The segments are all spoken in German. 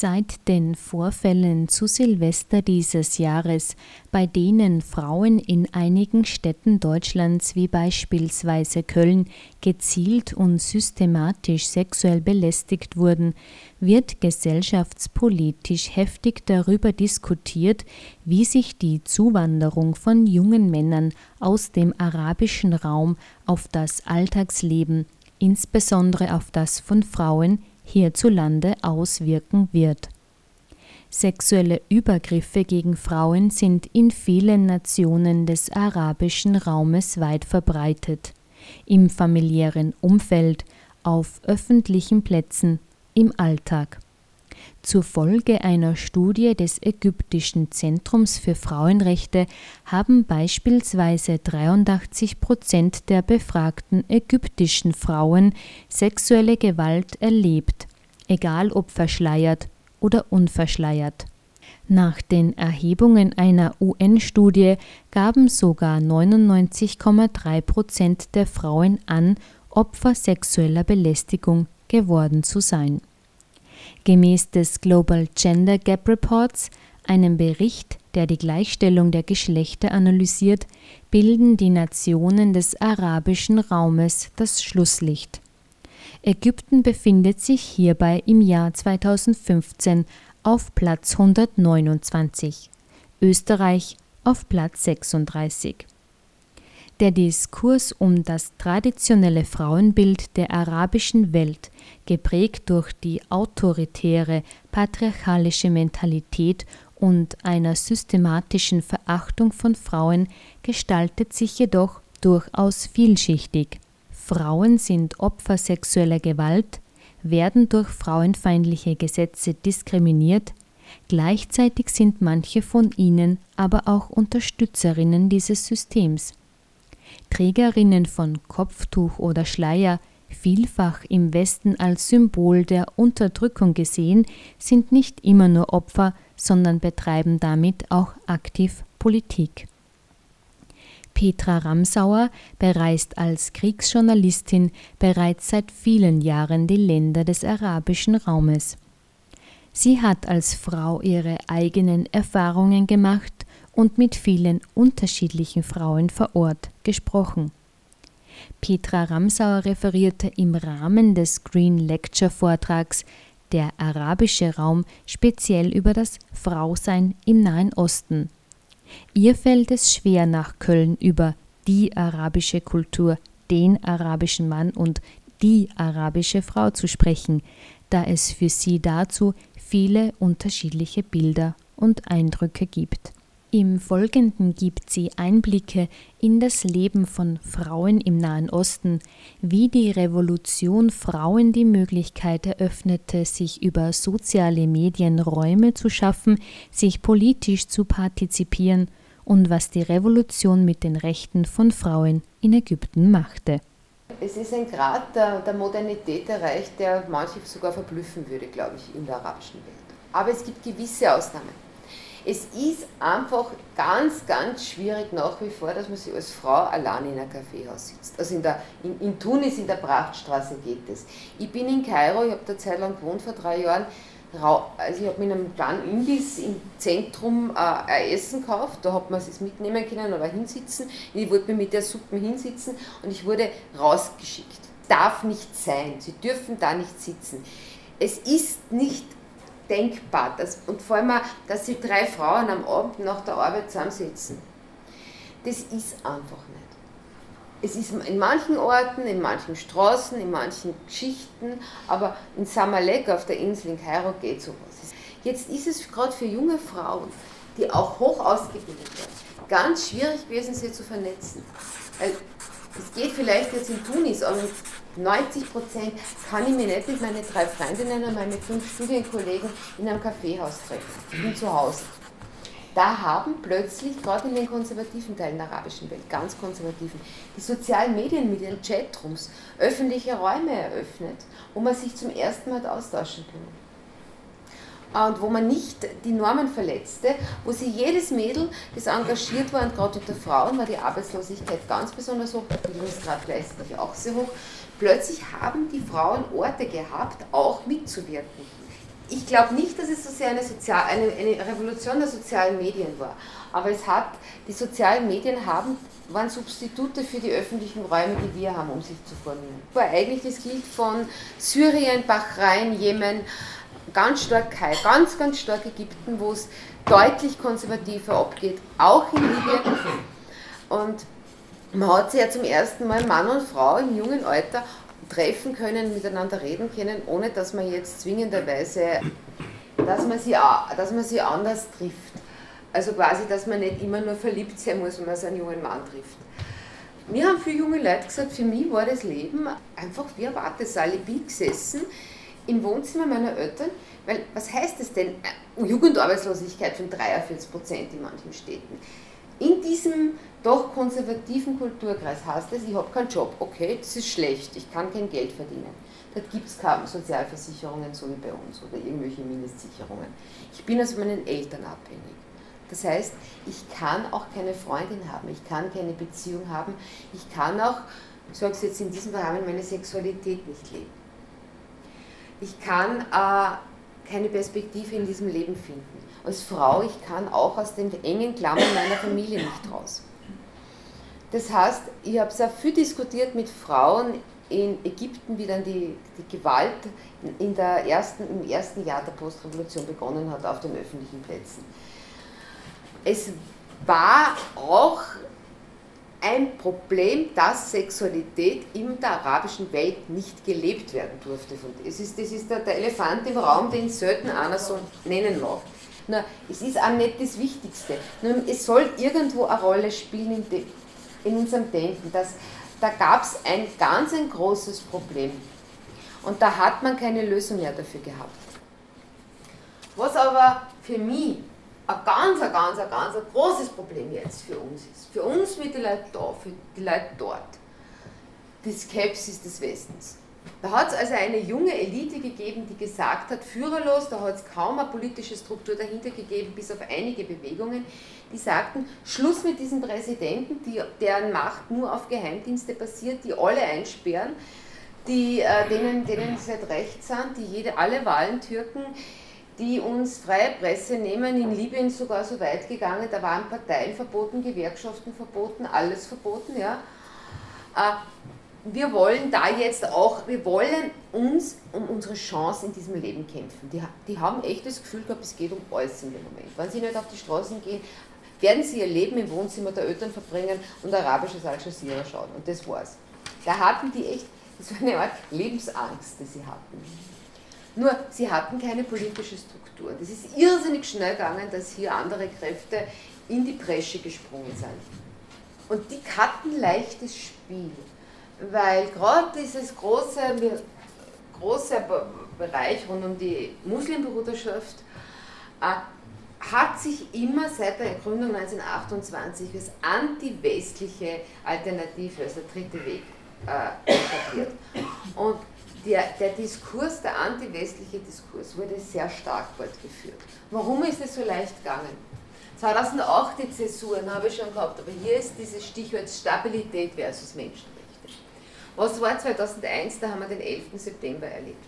Seit den Vorfällen zu Silvester dieses Jahres, bei denen Frauen in einigen Städten Deutschlands wie beispielsweise Köln gezielt und systematisch sexuell belästigt wurden, wird gesellschaftspolitisch heftig darüber diskutiert, wie sich die Zuwanderung von jungen Männern aus dem arabischen Raum auf das Alltagsleben, insbesondere auf das von Frauen, hierzulande auswirken wird. Sexuelle Übergriffe gegen Frauen sind in vielen Nationen des arabischen Raumes weit verbreitet, im familiären Umfeld, auf öffentlichen Plätzen, im Alltag. Zur Folge einer Studie des Ägyptischen Zentrums für Frauenrechte haben beispielsweise 83 Prozent der befragten ägyptischen Frauen sexuelle Gewalt erlebt, egal ob verschleiert oder unverschleiert. Nach den Erhebungen einer UN-Studie gaben sogar 99,3 Prozent der Frauen an, Opfer sexueller Belästigung geworden zu sein. Gemäß des Global Gender Gap Reports, einem Bericht, der die Gleichstellung der Geschlechter analysiert, bilden die Nationen des arabischen Raumes das Schlusslicht. Ägypten befindet sich hierbei im Jahr 2015 auf Platz 129, Österreich auf Platz 36. Der Diskurs um das traditionelle Frauenbild der arabischen Welt, geprägt durch die autoritäre, patriarchalische Mentalität und einer systematischen Verachtung von Frauen, gestaltet sich jedoch durchaus vielschichtig. Frauen sind Opfer sexueller Gewalt, werden durch frauenfeindliche Gesetze diskriminiert, gleichzeitig sind manche von ihnen aber auch Unterstützerinnen dieses Systems. Trägerinnen von Kopftuch oder Schleier, vielfach im Westen als Symbol der Unterdrückung gesehen, sind nicht immer nur Opfer, sondern betreiben damit auch aktiv Politik. Petra Ramsauer bereist als Kriegsjournalistin bereits seit vielen Jahren die Länder des arabischen Raumes. Sie hat als Frau ihre eigenen Erfahrungen gemacht und mit vielen unterschiedlichen Frauen vor Ort gesprochen. Petra Ramsauer referierte im Rahmen des Green Lecture Vortrags Der arabische Raum speziell über das Frausein im Nahen Osten. Ihr fällt es schwer, nach Köln über die arabische Kultur, den arabischen Mann und die arabische Frau zu sprechen, da es für sie dazu viele unterschiedliche Bilder und Eindrücke gibt. Im Folgenden gibt sie Einblicke in das Leben von Frauen im Nahen Osten, wie die Revolution Frauen die Möglichkeit eröffnete, sich über soziale Medien Räume zu schaffen, sich politisch zu partizipieren und was die Revolution mit den Rechten von Frauen in Ägypten machte. Es ist ein Grad der, der Modernität erreicht, der manche sogar verblüffen würde, glaube ich, in der arabischen Welt. Aber es gibt gewisse Ausnahmen. Es ist einfach ganz, ganz schwierig nach wie vor, dass man sich als Frau allein in einem Kaffeehaus sitzt. Also in, der, in, in Tunis, in der Prachtstraße geht es. Ich bin in Kairo, ich habe da Zeit lang gewohnt, vor drei Jahren. Also ich habe in einem kleinen Imbiss im Zentrum äh, ein Essen gekauft, da hat man es mitnehmen können oder hinsitzen. Ich wollte mir mit der Suppe hinsitzen und ich wurde rausgeschickt. Darf nicht sein, Sie dürfen da nicht sitzen. Es ist nicht denkbar. Das, und vor allem, auch, dass sich drei Frauen am Abend nach der Arbeit zusammensetzen. Das ist einfach nicht. Es ist in manchen Orten, in manchen Straßen, in manchen Geschichten, aber in Samalek auf der Insel in Kairo geht sowas. Jetzt ist es gerade für junge Frauen, die auch hoch ausgebildet werden, ganz schwierig gewesen, sie zu vernetzen. Weil es geht vielleicht jetzt in Tunis, aber 90 Prozent kann ich mich nicht mit meinen drei Freundinnen und meinen fünf Studienkollegen in einem Kaffeehaus treffen. Ich bin zu Hause. Da haben plötzlich, gerade in den konservativen Teilen der arabischen Welt, ganz konservativen, die sozialen Medien mit ihren Chatrooms öffentliche Räume eröffnet, wo man sich zum ersten Mal austauschen kann und wo man nicht die Normen verletzte, wo sie jedes Mädel, das engagiert war, und gerade unter Frauen war die Arbeitslosigkeit ganz besonders hoch, der Bildungsgrad gleichzeitig auch sehr hoch, Plötzlich haben die Frauen Orte gehabt, auch mitzuwirken. ich glaube nicht, dass es so sehr eine, Sozial eine, eine Revolution der sozialen Medien war, aber es hat, die sozialen Medien haben waren Substitute für die öffentlichen Räume, die wir haben, um sich zu formieren. Aber eigentlich, das gilt von Syrien, Bahrain, Jemen, ganz stark ganz, ganz stark Ägypten, wo es deutlich konservativer abgeht, auch in Libyen. Und man hat sich ja zum ersten Mal Mann und Frau im jungen Alter treffen können, miteinander reden können, ohne dass man jetzt zwingenderweise, dass man sie, dass man sie anders trifft. Also quasi, dass man nicht immer nur verliebt sein muss, wenn man einen jungen Mann trifft. Mir haben viele junge Leute gesagt, für mich war das Leben einfach wie ein Wartesaal. Ich bin gesessen im Wohnzimmer meiner Eltern, weil was heißt das denn? Äh, Jugendarbeitslosigkeit von 43 Prozent in manchen Städten. In diesem doch konservativen Kulturkreis heißt es, ich habe keinen Job, okay, das ist schlecht, ich kann kein Geld verdienen. Da gibt es keine Sozialversicherungen, so wie bei uns, oder irgendwelche Mindestsicherungen. Ich bin also meinen Eltern abhängig. Das heißt, ich kann auch keine Freundin haben, ich kann keine Beziehung haben, ich kann auch, ich sage es jetzt in diesem Rahmen, meine Sexualität nicht leben. Ich kann äh, keine Perspektive in diesem Leben finden. Als Frau, ich kann auch aus den engen Klammern meiner Familie nicht raus. Das heißt, ich habe sehr viel diskutiert mit Frauen in Ägypten, wie dann die, die Gewalt in der ersten, im ersten Jahr der Postrevolution begonnen hat auf den öffentlichen Plätzen es war auch ein Problem, dass Sexualität in der arabischen Welt nicht gelebt werden durfte. Es ist, das ist der, der Elefant im Raum, den selten einer so nennen mag. Nur, es ist auch nicht das Wichtigste. Nur, es soll irgendwo eine Rolle spielen in, de, in unserem Denken. Dass, da gab es ein ganz ein großes Problem. Und da hat man keine Lösung mehr dafür gehabt. Was aber für mich ein ganz, ein ganz, ein ganz ein großes Problem jetzt für uns ist. Für uns mit den Leuten da, für die Leute dort. Die Skepsis des Westens. Da hat es also eine junge Elite gegeben, die gesagt hat, führerlos, da hat es kaum eine politische Struktur dahinter gegeben, bis auf einige Bewegungen, die sagten, Schluss mit diesen Präsidenten, die, deren Macht nur auf Geheimdienste basiert, die alle einsperren, die, äh, denen, denen seit rechts sind, die jede, alle Wahlen türken, die uns freie Presse nehmen, in Libyen sogar so weit gegangen, da waren Parteien verboten, Gewerkschaften verboten, alles verboten. Ja. Äh, wir wollen da jetzt auch, wir wollen uns um unsere Chance in diesem Leben kämpfen. Die, die haben echt das Gefühl gehabt, es geht um alles in dem Moment. Wenn sie nicht auf die Straßen gehen, werden sie ihr Leben im Wohnzimmer der Eltern verbringen und arabisches Al Jazeera schauen. Und das war's. Da hatten die echt, das war eine Art Lebensangst, die sie hatten. Nur, sie hatten keine politische Struktur. Das ist irrsinnig schnell gegangen, dass hier andere Kräfte in die Bresche gesprungen sind. Und die hatten leichtes Spiel, weil gerade dieses große, große Bereich rund um die Muslimbruderschaft äh, hat sich immer seit der Gründung 1928 als anti-westliche Alternative, als der dritte Weg, äh, etabliert. Und der, der Diskurs, der anti-westliche Diskurs, wurde sehr stark fortgeführt. Warum ist es so leicht gegangen? 2008 die Zäsuren habe ich schon gehabt, aber hier ist dieses Stichwort Stabilität versus Menschenrechte. Was war 2001? Da haben wir den 11. September erlebt.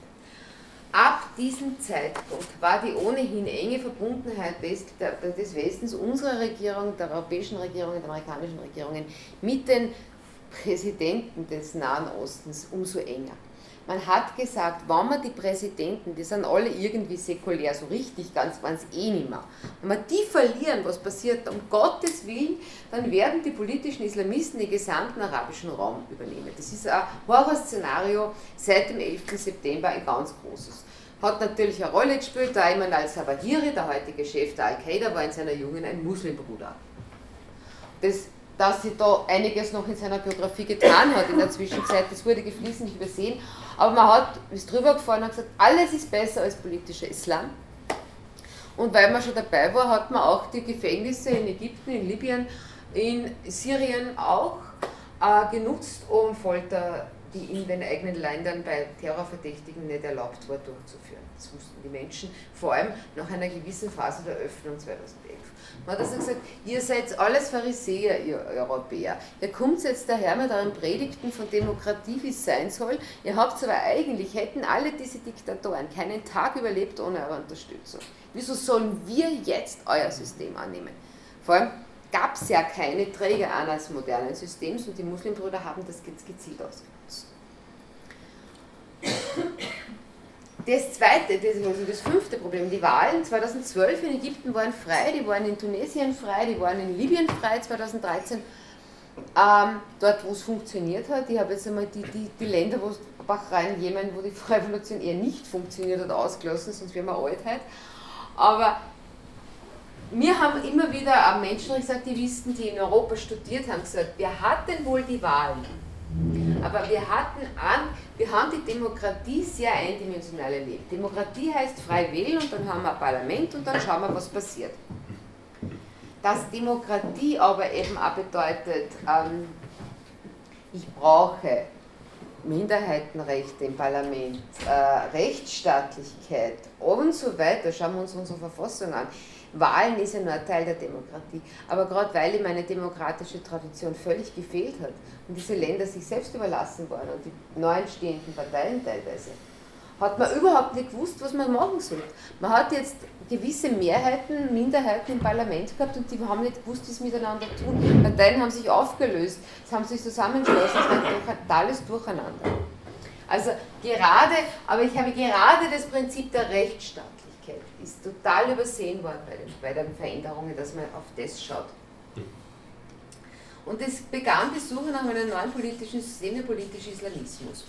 Ab diesem Zeitpunkt war die ohnehin enge Verbundenheit des, Westens, unserer Regierung, der europäischen Regierungen, der amerikanischen Regierungen mit den Präsidenten des Nahen Ostens umso enger. Man hat gesagt, wenn man die Präsidenten, die sind alle irgendwie säkulär, so richtig ganz waren es eh nicht mehr. Wenn wir die verlieren, was passiert, um Gottes Willen, dann werden die politischen Islamisten den gesamten arabischen Raum übernehmen. Das ist ein Horrorszenario seit dem 11. September, ein ganz großes. Hat natürlich eine Rolle gespielt, da Ayman al-Zawahiri, der heutige Chef der Al-Qaida, war in seiner Jugend ein Muslimbruder. Das dass sie da einiges noch in seiner Biografie getan hat in der Zwischenzeit. Das wurde geflissentlich übersehen. Aber man hat, ist drüber gefahren und gesagt, alles ist besser als politischer Islam. Und weil man schon dabei war, hat man auch die Gefängnisse in Ägypten, in Libyen, in Syrien auch äh, genutzt, um Folter die in den eigenen Ländern bei Terrorverdächtigen nicht erlaubt war, durchzuführen. Das wussten die Menschen, vor allem nach einer gewissen Phase der Öffnung 2011. Man hat also gesagt, ihr seid alles Pharisäer, ihr Europäer. Ihr kommt jetzt daher mit euren Predigten von Demokratie, wie es sein soll. Ihr habt aber eigentlich, hätten alle diese Diktatoren keinen Tag überlebt ohne eure Unterstützung. Wieso sollen wir jetzt euer System annehmen? Vor allem gab es ja keine Träger eines modernen Systems und die Muslimbrüder haben das gezielt ausgenutzt. Das zweite, das, also das fünfte Problem, die Wahlen 2012 in Ägypten waren frei, die waren in Tunesien frei, die waren in Libyen frei 2013. Ähm, dort, wo es funktioniert hat, ich habe jetzt einmal die, die, die Länder, wo Bahrain, Jemen, wo die Revolution eher nicht funktioniert hat, ausgelassen, sonst wären wir alt heute. Aber wir haben immer wieder Menschenrechtsaktivisten, die in Europa studiert haben, gesagt, wir hatten wohl die Wahlen aber wir hatten an, wir haben die Demokratie sehr eindimensional erlebt. Demokratie heißt frei wählen und dann haben wir ein Parlament und dann schauen wir, was passiert. Dass Demokratie aber eben auch bedeutet, ähm, ich brauche Minderheitenrechte im Parlament, äh, Rechtsstaatlichkeit und so weiter, schauen wir uns unsere Verfassung an. Wahlen ist ja nur ein Teil der Demokratie. Aber gerade weil ihm eine demokratische Tradition völlig gefehlt hat und diese Länder sich selbst überlassen waren und die neu entstehenden Parteien teilweise, hat man überhaupt nicht gewusst, was man machen soll. Man hat jetzt gewisse Mehrheiten, Minderheiten im Parlament gehabt und die haben nicht gewusst, wie sie miteinander tun. Parteien haben sich aufgelöst, es haben sich zusammengeschlossen, es war ein totales Durcheinander. Also gerade, aber ich habe gerade das Prinzip der Rechtsstaatlichkeit ist total übersehen worden bei den, bei den Veränderungen, dass man auf das schaut. Und es begann die Suche nach einem neuen politischen System, der politische Islamismus.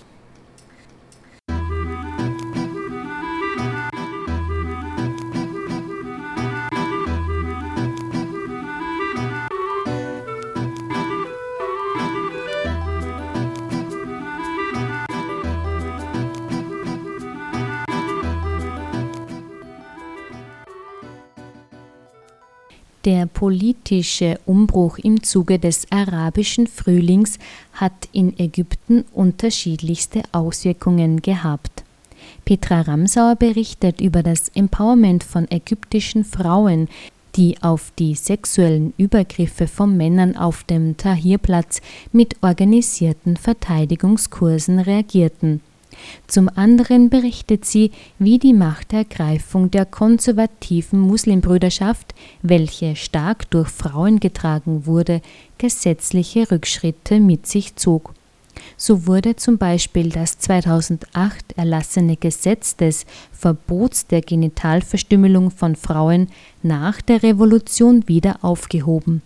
Der politische Umbruch im Zuge des arabischen Frühlings hat in Ägypten unterschiedlichste Auswirkungen gehabt. Petra Ramsauer berichtet über das Empowerment von ägyptischen Frauen, die auf die sexuellen Übergriffe von Männern auf dem Tahrirplatz mit organisierten Verteidigungskursen reagierten. Zum anderen berichtet sie, wie die Machtergreifung der konservativen Muslimbrüderschaft, welche stark durch Frauen getragen wurde, gesetzliche Rückschritte mit sich zog. So wurde zum Beispiel das 2008 erlassene Gesetz des Verbots der Genitalverstümmelung von Frauen nach der Revolution wieder aufgehoben.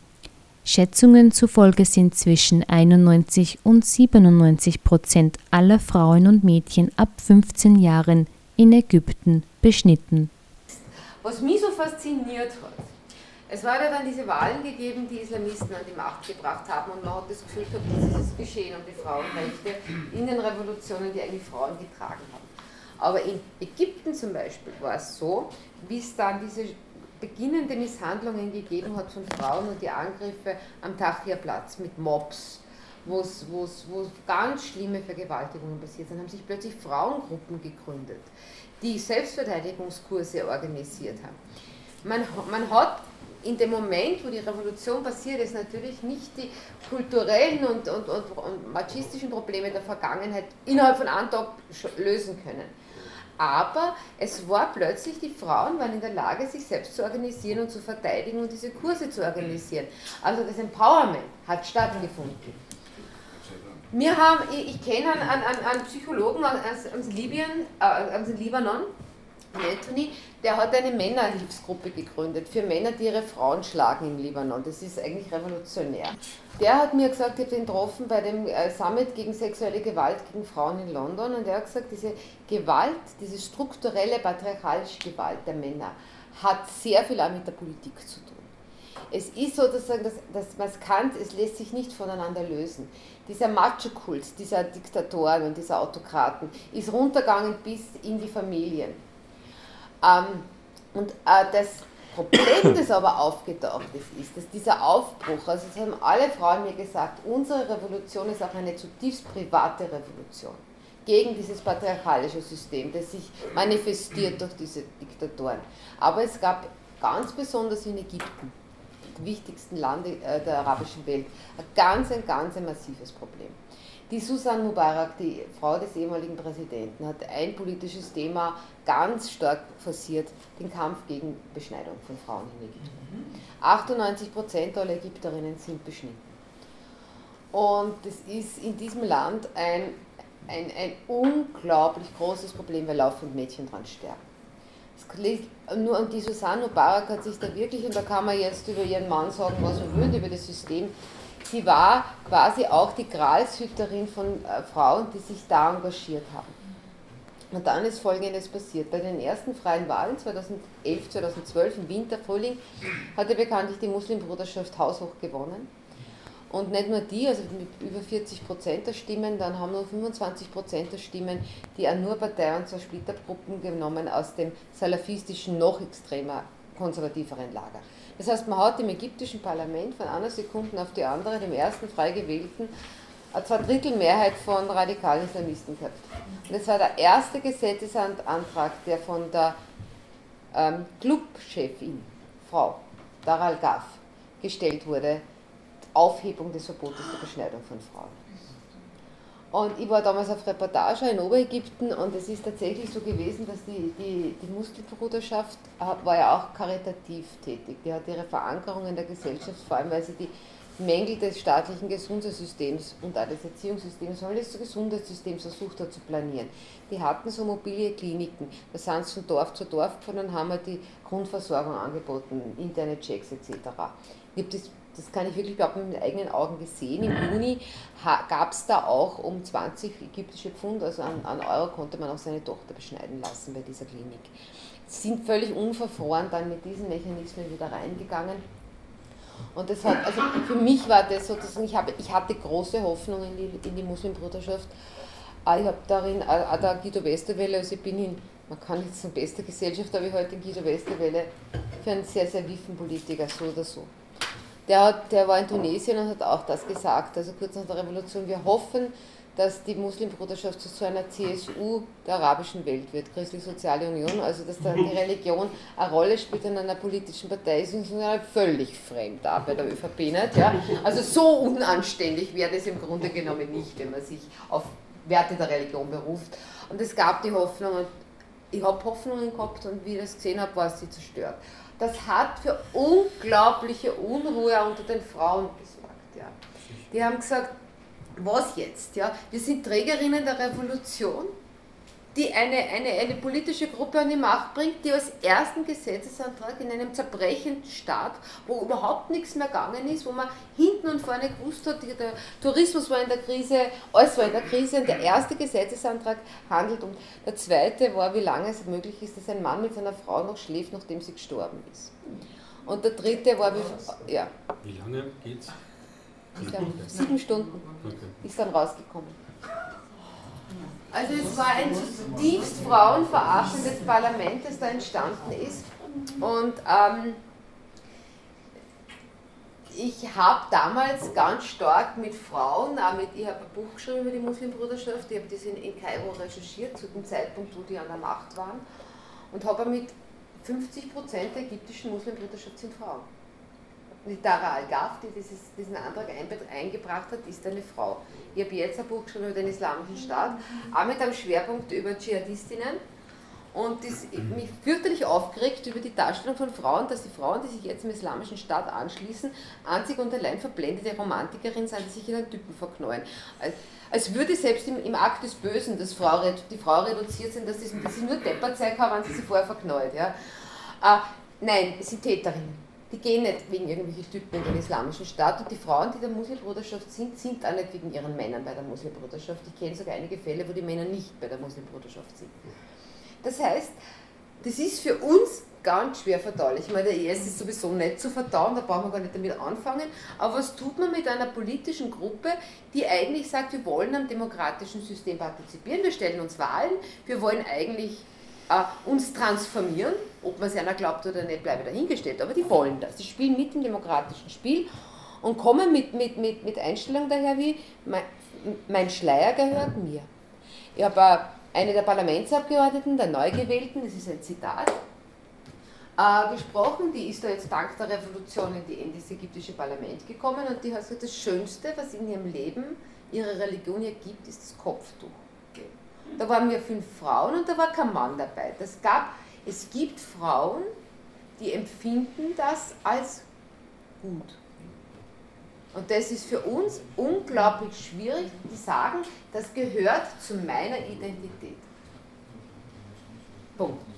Schätzungen zufolge sind zwischen 91 und 97 Prozent aller Frauen und Mädchen ab 15 Jahren in Ägypten beschnitten. Was mich so fasziniert hat, es war ja dann diese Wahlen gegeben, die Islamisten an die Macht gebracht haben und man hat das Gefühl gehabt, dieses Geschehen um die Frauenrechte in den Revolutionen, die eigentlich Frauen getragen haben. Aber in Ägypten zum Beispiel war es so, es dann diese beginnende Misshandlungen gegeben hat von Frauen und die Angriffe am Tahrirplatz mit Mobs, wo ganz schlimme Vergewaltigungen passiert sind, haben sich plötzlich Frauengruppen gegründet, die Selbstverteidigungskurse organisiert haben. Man, man hat in dem Moment, wo die Revolution passiert ist, natürlich nicht die kulturellen und, und, und, und machistischen Probleme der Vergangenheit innerhalb von einem Tag lösen können aber es war plötzlich, die Frauen waren in der Lage, sich selbst zu organisieren und zu verteidigen und diese Kurse zu organisieren. Also das Empowerment hat stattgefunden. Wir haben, ich, ich kenne einen, einen, einen, Psychologen aus, aus, Libyen, äh, aus Libanon, Anthony, der hat eine Männerhilfsgruppe gegründet für Männer, die ihre Frauen schlagen im Libanon. Das ist eigentlich revolutionär. Der hat mir gesagt, ich habe den getroffen bei dem äh, Summit gegen sexuelle Gewalt gegen Frauen in London und er hat gesagt, diese Gewalt, diese strukturelle patriarchalische Gewalt der Männer hat sehr viel auch mit der Politik zu tun. Es ist sozusagen, dass, dass man es kann, es lässt sich nicht voneinander lösen. Dieser Macho-Kult dieser Diktatoren und dieser Autokraten ist runtergegangen bis in die Familien. Ähm, und äh, das, Problem, das aber aufgetaucht ist, ist, dass dieser Aufbruch, also das haben alle Frauen mir gesagt, unsere Revolution ist auch eine zutiefst private Revolution gegen dieses patriarchalische System, das sich manifestiert durch diese Diktatoren. Aber es gab ganz besonders in Ägypten, dem wichtigsten Land äh, der arabischen Welt, ein ganz, ein ganz massives Problem. Die Susan Mubarak, die Frau des ehemaligen Präsidenten, hat ein politisches Thema ganz stark forciert, den Kampf gegen Beschneidung von Frauen in Ägypten. 98 Prozent aller Ägypterinnen sind beschnitten. Und das ist in diesem Land ein, ein, ein unglaublich großes Problem, weil laufend Mädchen dran sterben. Nur und die Susanne Mubarak hat sich da wirklich, und da kann man jetzt über ihren Mann sagen, was man will, über das System, sie war quasi auch die Gralshüterin von äh, Frauen, die sich da engagiert haben. Und dann ist Folgendes passiert. Bei den ersten freien Wahlen 2011, 2012 im Winter, Frühling, hatte bekanntlich die Muslimbruderschaft haushoch gewonnen. Und nicht nur die, also mit über 40 Prozent der Stimmen, dann haben nur 25 Prozent der Stimmen die Anur-Partei und zwei Splittergruppen genommen aus dem salafistischen, noch extremer, konservativeren Lager. Das heißt, man hat im ägyptischen Parlament von einer Sekunde auf die andere, dem ersten frei gewählten, eine Zweidrittelmehrheit von radikalen Islamisten gehabt. Und das war der erste Gesetzesantrag, der von der ähm, Clubchefin, Frau Daral Gaf, gestellt wurde, Aufhebung des Verbotes der Beschneidung von Frauen. Und ich war damals auf Reportage in Oberägypten und es ist tatsächlich so gewesen, dass die, die, die Muskelbruderschaft äh, war ja auch karitativ tätig. Die hat ihre Verankerung in der Gesellschaft, vor allem weil sie die Mängel des staatlichen Gesundheitssystems und auch des Erziehungssystems, sondern des Gesundheitssystems versucht hat zu planieren. Die hatten so mobile Kliniken, da sind sie von Dorf zu Dorf gefahren und haben halt die Grundversorgung angeboten, interne Checks etc. Ich habe das kann ich wirklich behaupten, mit meinen eigenen Augen gesehen. Im Juni gab es da auch um 20 ägyptische Pfund, also an, an, Euro konnte man auch seine Tochter beschneiden lassen bei dieser Klinik. Sind völlig unverfroren dann mit diesen Mechanismen wieder reingegangen. Und das hat, also für mich war das sozusagen, ich, habe, ich hatte große Hoffnung in die, in die Muslimbruderschaft. Ich habe darin, auch der Guido Westerwelle, also ich bin in, man kann jetzt sagen, beste Gesellschaft, aber ich heute den Guido Westerwelle für einen sehr, sehr wiffen Politiker, so oder so. Der, hat, der war in Tunesien und hat auch das gesagt, also kurz nach der Revolution. Wir hoffen, dass die Muslimbruderschaft zu so einer CSU der arabischen Welt wird, Christlich-Soziale Union, also dass da die Religion eine Rolle spielt in einer politischen Partei, ist uns völlig fremd da bei der ÖVP nicht. Ja? Also so unanständig wäre das im Grunde genommen nicht, wenn man sich auf Werte der Religion beruft. Und es gab die Hoffnung, und ich habe Hoffnungen gehabt und wie ich das gesehen habe, war sie zerstört das hat für unglaubliche Unruhe unter den Frauen gesorgt. Ja. Die haben gesagt, was jetzt? Ja? Wir sind Trägerinnen der Revolution die eine, eine, eine politische Gruppe an die Macht bringt, die als ersten Gesetzesantrag in einem zerbrechenden Staat, wo überhaupt nichts mehr gegangen ist, wo man hinten und vorne gewusst hat, der Tourismus war in der Krise, alles war in der Krise und der erste Gesetzesantrag handelt und der zweite war, wie lange es möglich ist, dass ein Mann mit seiner Frau noch schläft, nachdem sie gestorben ist. Und der dritte war, wie, ja. Wie lange geht's? Sieben Stunden okay. ist dann rausgekommen. Also es war ein zutiefst frauenverachtendes Parlament, das da entstanden ist. Und ähm, ich habe damals ganz stark mit Frauen, mit, ich habe ein Buch geschrieben über die Muslimbruderschaft, ich habe das in, in Kairo recherchiert, zu dem Zeitpunkt, wo die an der Macht waren, und habe mit 50% der ägyptischen Muslimbruderschaft sind Frauen. Die Dara Al-Ghaf, die dieses, diesen Antrag eingebracht hat, ist eine Frau. Ich habe jetzt ein Buch geschrieben über den Islamischen Staat, auch mit einem Schwerpunkt über Dschihadistinnen. Und das mich fürchterlich aufgeregt über die Darstellung von Frauen, dass die Frauen, die sich jetzt dem Islamischen Staat anschließen, einzig und allein verblendete Romantikerinnen sind, die sich in einen Typen verknallen. Als würde selbst im, im Akt des Bösen das Frau, die Frau reduziert sein, dass, das, dass sie nur Depperzeit haben, wenn sie sich vorher verknallt. Ja. Äh, nein, es sind Täterinnen die gehen nicht wegen irgendwelchen Typen in den islamischen Staat und die Frauen, die der Muslimbruderschaft sind, sind auch nicht wegen ihren Männern bei der Muslimbruderschaft. Ich kenne sogar einige Fälle, wo die Männer nicht bei der Muslimbruderschaft sind. Das heißt, das ist für uns ganz schwer verdaulich. Ich meine, der IS ist sowieso nicht zu verdauen, da brauchen wir gar nicht damit anfangen. Aber was tut man mit einer politischen Gruppe, die eigentlich sagt, wir wollen am demokratischen System partizipieren, wir stellen uns Wahlen, wir wollen eigentlich äh, uns transformieren. Ob man es einer glaubt oder nicht, bleibe dahingestellt. Aber die wollen das. Die spielen mit im demokratischen Spiel und kommen mit, mit, mit, mit Einstellungen daher wie, mein, Schleier gehört mir. Ich habe eine der Parlamentsabgeordneten, der Neugewählten, das ist ein Zitat, äh, gesprochen, die ist da jetzt dank der Revolution in, die, in das ägyptische Parlament gekommen und die hat gesagt, das Schönste, was in ihrem Leben ihre Religion ihr gibt, ist das Kopftuch. Da waren wir fünf Frauen und da war kein Mann dabei. Das gab, es gibt Frauen, die empfinden das als gut. Und das ist für uns unglaublich schwierig, die sagen, das gehört zu meiner Identität. Punkt.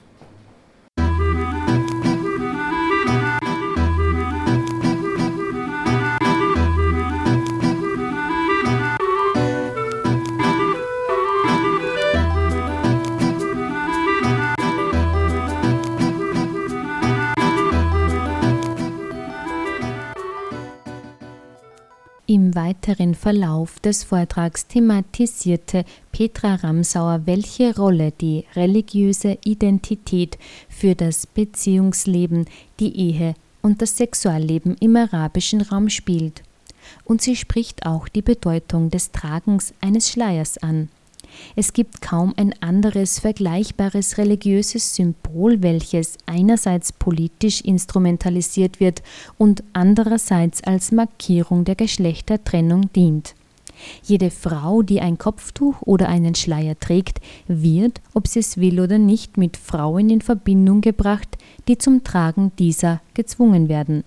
Im weiteren Verlauf des Vortrags thematisierte Petra Ramsauer, welche Rolle die religiöse Identität für das Beziehungsleben, die Ehe und das Sexualleben im arabischen Raum spielt. Und sie spricht auch die Bedeutung des Tragens eines Schleiers an. Es gibt kaum ein anderes vergleichbares religiöses Symbol, welches einerseits politisch instrumentalisiert wird und andererseits als Markierung der Geschlechtertrennung dient. Jede Frau, die ein Kopftuch oder einen Schleier trägt, wird, ob sie es will oder nicht, mit Frauen in Verbindung gebracht, die zum Tragen dieser gezwungen werden.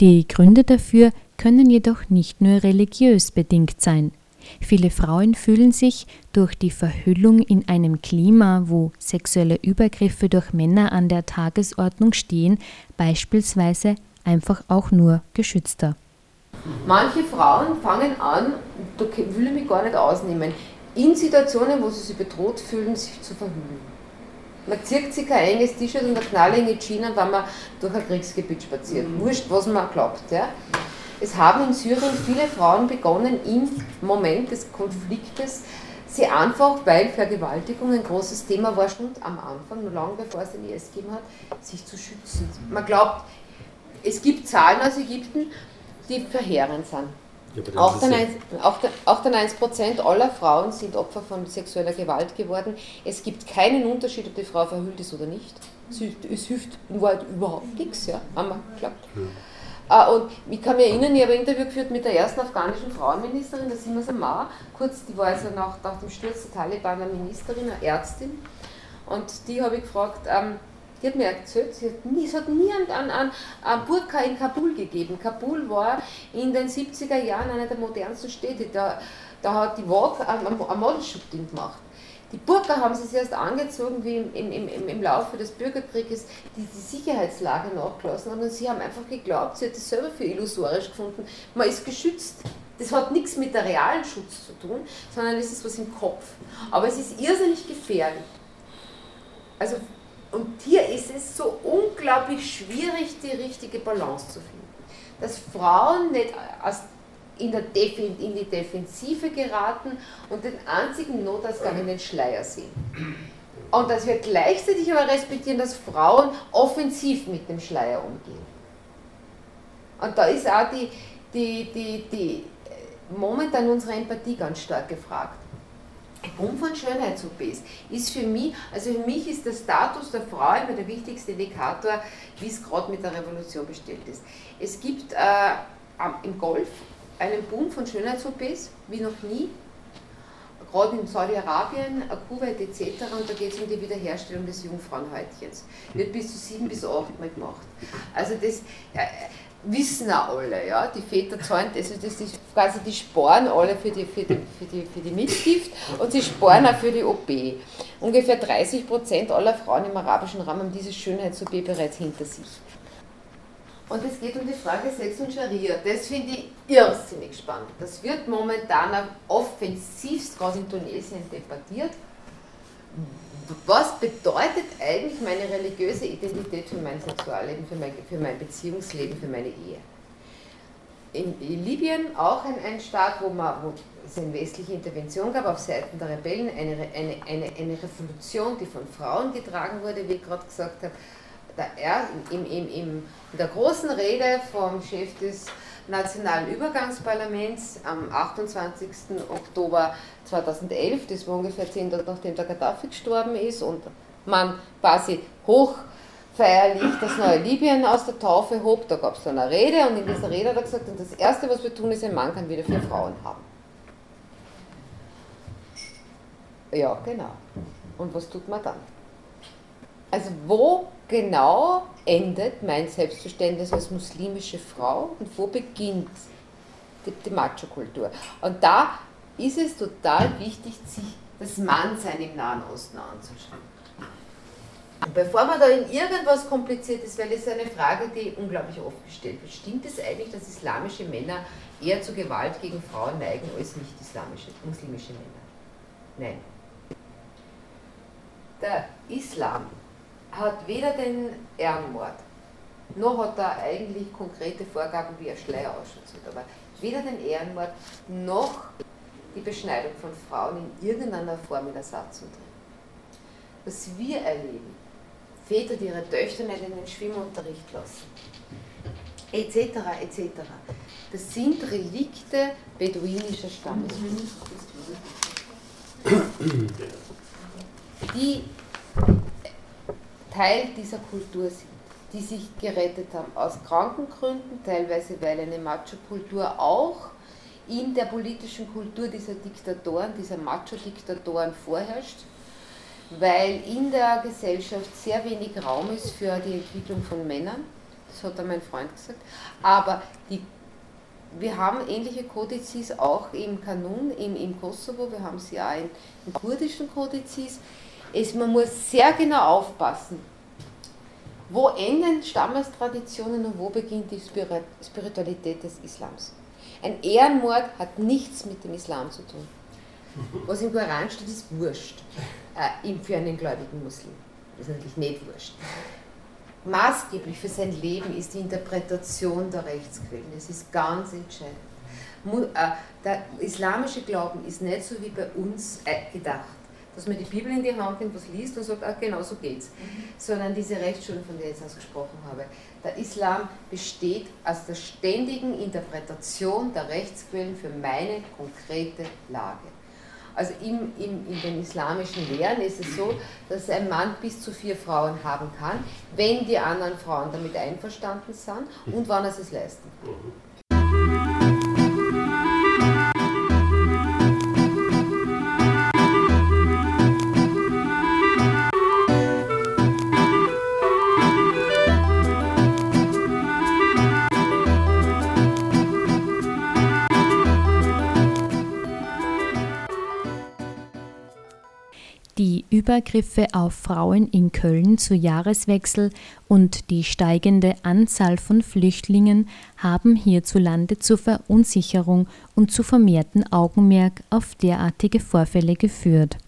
Die Gründe dafür können jedoch nicht nur religiös bedingt sein. Viele Frauen fühlen sich durch die Verhüllung in einem Klima, wo sexuelle Übergriffe durch Männer an der Tagesordnung stehen, beispielsweise einfach auch nur geschützter. Manche Frauen fangen an, da will ich mich gar nicht ausnehmen, in Situationen, wo sie sich bedroht fühlen, sich zu verhüllen. Man zieht sich kein enges T-Shirt und eine knallige Jeans wenn man durch ein Kriegsgebiet spaziert. Mhm. Wurscht, was man glaubt. Ja. Es haben in Syrien viele Frauen begonnen, im Moment des Konfliktes sie einfach, weil Vergewaltigung ein großes Thema war schon am Anfang, nur lange bevor es den IS gegeben hat, sich zu schützen. Man glaubt, es gibt Zahlen aus Ägypten, die verheerend sind. Ja, auch, dann 1, auch, dann, auch dann 1% aller Frauen sind Opfer von sexueller Gewalt geworden. Es gibt keinen Unterschied, ob die Frau verhüllt ist oder nicht. Es, es hilft in Wahrheit überhaupt nichts, ja, haben wir geglaubt. Ja. Ah, und ich kann mich erinnern, ich habe ein Interview geführt mit der ersten afghanischen Frauenministerin, der Sima Samar, kurz, die war also nach, nach dem Sturz der Taliban eine Ministerin, eine Ärztin. Und die habe ich gefragt, ähm, die hat mir erzählt, sie hat nie, es hat nie einen, einen, einen Burka in Kabul gegeben. Kabul war in den 70er Jahren eine der modernsten Städte. Da, da hat die Vogue ein, ein Modelshooting gemacht. Die Burka haben sie sich erst angezogen, wie im, im, im, im Laufe des Bürgerkrieges die, die Sicherheitslage nachgelassen haben. Und sie haben einfach geglaubt, sie hat es selber für illusorisch gefunden. Man ist geschützt. Das hat nichts mit der realen Schutz zu tun, sondern es ist was im Kopf. Aber es ist irrsinnig gefährlich. Also, und hier ist es so unglaublich schwierig, die richtige Balance zu finden. Dass Frauen nicht aus in, in die Defensive geraten und den einzigen Notausgang in den Schleier sehen. Und dass wir gleichzeitig aber respektieren, dass Frauen offensiv mit dem Schleier umgehen. Und da ist auch die, die, die, die momentan unsere Empathie ganz stark gefragt. Boom von Schönheits-OPs ist für mich, also für mich ist der Status der Frau immer der wichtigste Indikator, wie es gerade mit der Revolution bestellt ist. Es gibt äh, im Golf einen Boom von Schönheits-OPs wie noch nie, gerade in Saudi-Arabien, Kuwait etc. Und da geht es um die Wiederherstellung des Jungfrauenhäutchens. Wird bis zu sieben bis acht Mal gemacht. Also das äh, wissen auch alle, ja. Die Väter zahlen, also das ist quasi die sparen alle für die, für die, für die, für die Mitgift und sie sparen auch für die OP. Ungefähr 30 Prozent aller Frauen im arabischen Raum haben dieses Schönheits-OP bereits hinter sich. Und es geht um die Frage Sex und Scharia. Das finde ich irrsinnig spannend. Das wird momentan offensivst, gerade in Tunesien, debattiert. Was bedeutet eigentlich meine religiöse Identität für mein Sexualleben, für mein, für mein Beziehungsleben, für meine Ehe? in, in Libyen auch ein, ein Staat, wo, man, wo es eine westliche Intervention gab auf Seiten der Rebellen, eine, eine, eine, eine Revolution, die von Frauen getragen wurde, wie ich gerade gesagt habe. Er, im, im, im, in der großen Rede vom Chef des Nationalen Übergangsparlaments am 28. Oktober 2011, das war ungefähr zehn Tage nachdem der Gaddafi gestorben ist und man quasi hoch feierlich das neue Libyen aus der Taufe hob. Da gab es dann eine Rede und in dieser Rede hat er gesagt, das Erste, was wir tun, ist, ein Mann kann wieder vier Frauen haben. Ja, genau. Und was tut man dann? Also wo genau endet mein Selbstverständnis als muslimische Frau und wo beginnt die, die Macho-Kultur? Und da ist es total wichtig, sich das Mannsein im Nahen Osten anzuschauen. Bevor man da in irgendwas kompliziert ist, weil es eine Frage, die unglaublich oft gestellt wird, stimmt es eigentlich, dass islamische Männer eher zu Gewalt gegen Frauen neigen als nicht islamische, muslimische Männer? Nein. Der Islam hat weder den Ehrenmord, noch hat er eigentlich konkrete Vorgaben, wie ein Schleier ausschaut. Aber weder den Ehrenmord, noch die Beschneidung von Frauen in irgendeiner Form in Ersatz und drin. Was wir erleben, Väter, die ihre Töchter nicht in den Schwimmunterricht lassen, etc., etc. Das sind Relikte beduinischer Stammeskultur, die Teil dieser Kultur sind, die sich gerettet haben aus Krankengründen, teilweise weil eine Macho-Kultur auch in der politischen Kultur dieser Diktatoren, dieser Macho-Diktatoren vorherrscht weil in der Gesellschaft sehr wenig Raum ist für die Entwicklung von Männern. Das hat auch mein Freund gesagt. Aber die, wir haben ähnliche Kodizes auch im Kanun, im, im Kosovo, wir haben sie auch in, in kurdischen Kodizes. Es, man muss sehr genau aufpassen, wo enden Stammestraditionen und wo beginnt die Spiritualität des Islams. Ein Ehrenmord hat nichts mit dem Islam zu tun. Was im Koran steht, ist wurscht äh, für einen gläubigen Muslim. Das ist natürlich nicht wurscht. Maßgeblich für sein Leben ist die Interpretation der Rechtsquellen. Das ist ganz entscheidend. Äh, der islamische Glauben ist nicht so wie bei uns äh, gedacht, dass man die Bibel in die Hand nimmt, was liest und sagt, ah, genau so geht's. Mhm. Sondern diese Rechtsschule, von der ich jetzt ausgesprochen habe. Der Islam besteht aus der ständigen Interpretation der Rechtsquellen für meine konkrete Lage. Also im, im, in den islamischen Lehren ist es so, dass ein Mann bis zu vier Frauen haben kann, wenn die anderen Frauen damit einverstanden sind und wann er es leisten kann. Übergriffe auf Frauen in Köln zu Jahreswechsel und die steigende Anzahl von Flüchtlingen haben hierzulande zur Verunsicherung und zu vermehrten Augenmerk auf derartige Vorfälle geführt.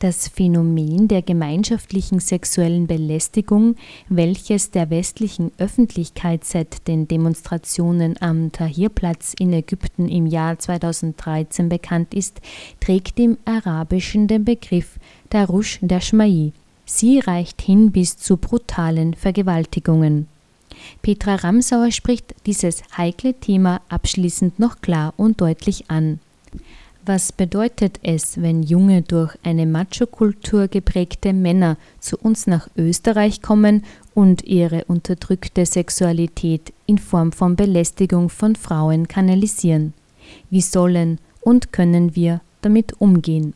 Das Phänomen der gemeinschaftlichen sexuellen Belästigung, welches der westlichen Öffentlichkeit seit den Demonstrationen am Tahrirplatz in Ägypten im Jahr 2013 bekannt ist, trägt im Arabischen den Begriff Darush Dashmai. Sie reicht hin bis zu brutalen Vergewaltigungen. Petra Ramsauer spricht dieses heikle Thema abschließend noch klar und deutlich an. Was bedeutet es, wenn junge, durch eine Macho-Kultur geprägte Männer zu uns nach Österreich kommen und ihre unterdrückte Sexualität in Form von Belästigung von Frauen kanalisieren? Wie sollen und können wir damit umgehen?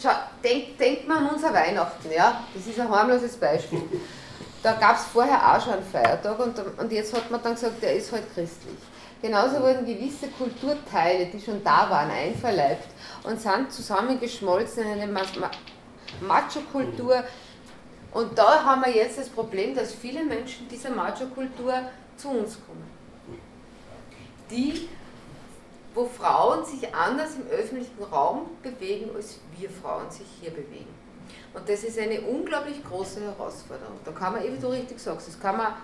Schau, denk, denkt man an unser Weihnachten, ja? Das ist ein harmloses Beispiel. Da gab es vorher auch schon einen Feiertag und, und jetzt hat man dann gesagt, der ist halt christlich. Genauso wurden gewisse Kulturteile, die schon da waren, einverleibt und sind zusammengeschmolzen in eine Macho-Kultur. Und da haben wir jetzt das Problem, dass viele Menschen dieser Macho-Kultur zu uns kommen. Die, wo Frauen sich anders im öffentlichen Raum bewegen, als wir Frauen sich hier bewegen. Und das ist eine unglaublich große Herausforderung. Da kann man, wie du richtig sagst, das kann man,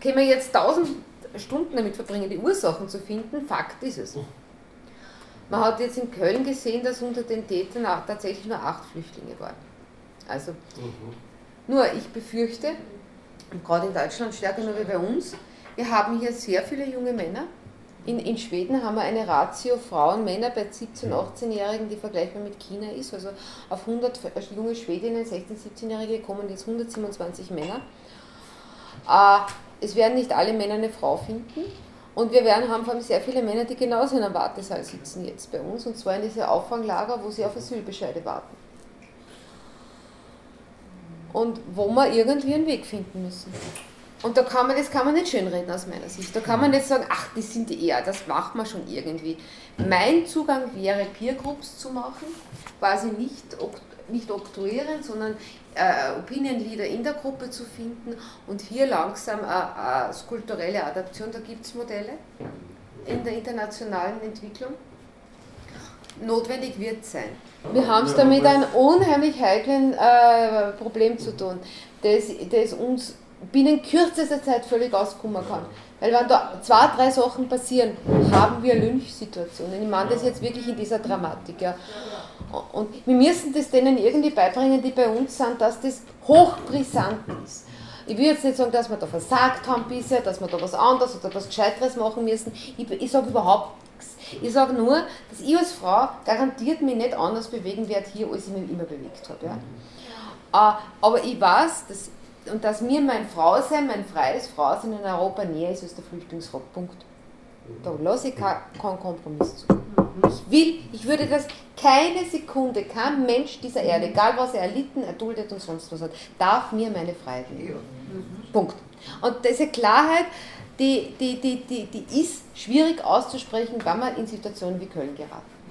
können wir jetzt tausend Stunden damit verbringen, die Ursachen zu finden. Fakt ist es. Man hat jetzt in Köln gesehen, dass unter den Tätern tatsächlich nur acht Flüchtlinge waren. Also, mhm. nur ich befürchte, gerade in Deutschland stärker nur wie bei uns, wir haben hier sehr viele junge Männer. In, in Schweden haben wir eine Ratio Frauen-Männer bei 17-, 18-Jährigen, die vergleichbar mit China ist. Also auf 100 junge Schwedinnen, 16-, 17-Jährige kommen jetzt 127 Männer. Äh, es werden nicht alle Männer eine Frau finden. Und wir werden, haben vor allem sehr viele Männer, die genauso in einem Wartesaal sitzen jetzt bei uns, und zwar in diese Auffanglager, wo sie auf Asylbescheide warten. Und wo wir irgendwie einen Weg finden müssen. Und da kann man, das kann man nicht schönreden aus meiner Sicht. Da kann man nicht sagen, ach, die sind eher, das macht man schon irgendwie. Mein Zugang wäre, Peergroups zu machen, quasi nicht, nicht oktroyieren, sondern äh, Opinion Leader in der Gruppe zu finden und hier langsam eine, eine kulturelle Adaption, da gibt es Modelle in der internationalen Entwicklung. Notwendig wird sein. Wir haben es damit ein unheimlich heiklen äh, Problem zu tun, das, das uns binnen kürzester Zeit völlig auskommen kann. Weil wenn da zwei, drei Sachen passieren, haben wir Lynchsituationen. Ich meine das jetzt wirklich in dieser Dramatik. Ja. Und wir müssen das denen irgendwie beibringen, die bei uns sind, dass das hochbrisant ist. Ich will jetzt nicht sagen, dass wir da versagt haben bisher, dass wir da was anderes oder was Gescheiteres machen müssen. Ich, ich sage überhaupt nichts. Ich sage nur, dass ich als Frau garantiert mich nicht anders bewegen werde hier, als ich mich immer bewegt habe. Ja. Äh, aber ich weiß, dass und dass mir mein Frausein, mein freies Frausein in Europa näher ist als der Flüchtlingsrock. Punkt. Da lasse ich keinen Kompromiss zu. Ich will, ich würde das keine Sekunde, kein Mensch dieser Erde, egal was er erlitten, erduldet und sonst was hat, darf mir meine Freiheit nehmen. Punkt. Und diese Klarheit, die, die, die, die, die ist schwierig auszusprechen, wenn man in Situationen wie Köln geraten.